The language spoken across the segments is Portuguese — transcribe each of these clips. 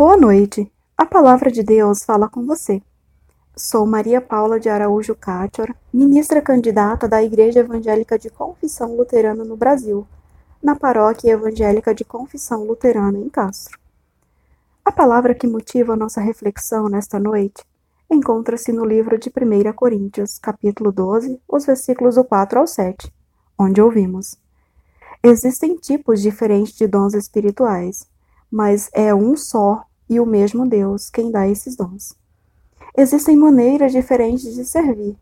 Boa noite. A palavra de Deus fala com você. Sou Maria Paula de Araújo Cátior, ministra candidata da Igreja Evangélica de Confissão Luterana no Brasil, na Paróquia Evangélica de Confissão Luterana em Castro. A palavra que motiva a nossa reflexão nesta noite encontra-se no livro de 1 Coríntios, capítulo 12, os versículos do 4 ao 7, onde ouvimos: Existem tipos diferentes de dons espirituais, mas é um só e o mesmo Deus quem dá esses dons. Existem maneiras diferentes de servir,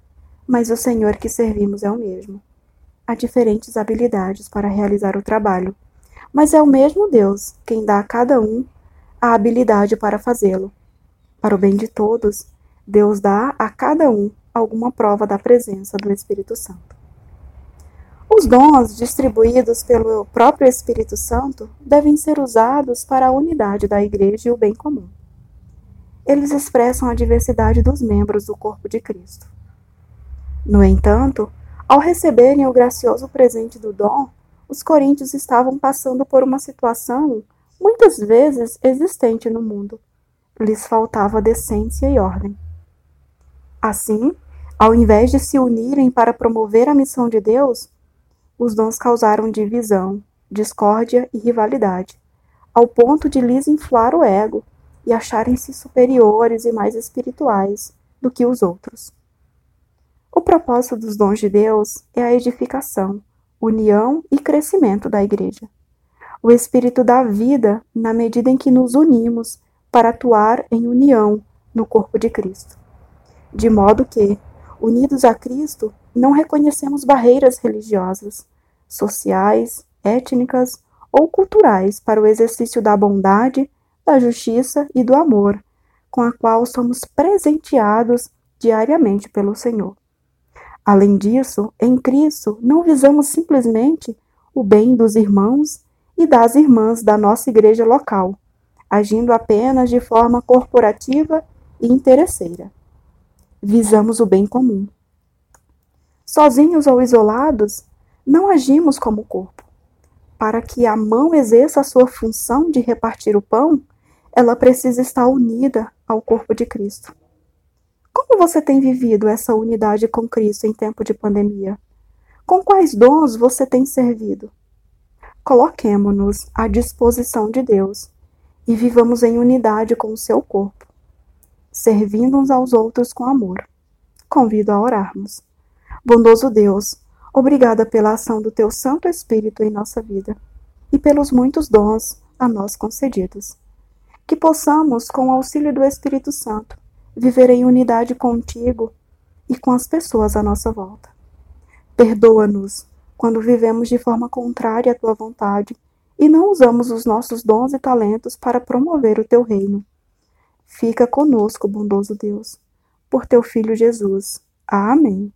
mas o Senhor que servimos é o mesmo. Há diferentes habilidades para realizar o trabalho, mas é o mesmo Deus quem dá a cada um a habilidade para fazê-lo. Para o bem de todos, Deus dá a cada um alguma prova da presença do Espírito Santo. Os dons distribuídos pelo próprio Espírito Santo devem ser usados para a unidade da Igreja e o bem comum. Eles expressam a diversidade dos membros do corpo de Cristo. No entanto, ao receberem o gracioso presente do dom, os coríntios estavam passando por uma situação muitas vezes existente no mundo. Lhes faltava decência e ordem. Assim, ao invés de se unirem para promover a missão de Deus, os dons causaram divisão, discórdia e rivalidade, ao ponto de lhes inflar o ego e acharem-se superiores e mais espirituais do que os outros. O propósito dos dons de Deus é a edificação, união e crescimento da Igreja. O Espírito dá vida na medida em que nos unimos para atuar em união no corpo de Cristo. De modo que, unidos a Cristo, não reconhecemos barreiras religiosas, sociais, étnicas ou culturais para o exercício da bondade, da justiça e do amor, com a qual somos presenteados diariamente pelo Senhor. Além disso, em Cristo não visamos simplesmente o bem dos irmãos e das irmãs da nossa igreja local, agindo apenas de forma corporativa e interesseira. Visamos o bem comum, Sozinhos ou isolados, não agimos como corpo. Para que a mão exerça a sua função de repartir o pão, ela precisa estar unida ao corpo de Cristo. Como você tem vivido essa unidade com Cristo em tempo de pandemia? Com quais dons você tem servido? Coloquemo-nos à disposição de Deus e vivamos em unidade com o seu corpo, servindo uns aos outros com amor. Convido a orarmos. Bondoso Deus, obrigada pela ação do teu Santo Espírito em nossa vida e pelos muitos dons a nós concedidos. Que possamos, com o auxílio do Espírito Santo, viver em unidade contigo e com as pessoas à nossa volta. Perdoa-nos quando vivemos de forma contrária à tua vontade e não usamos os nossos dons e talentos para promover o teu reino. Fica conosco, bondoso Deus, por teu Filho Jesus. Amém.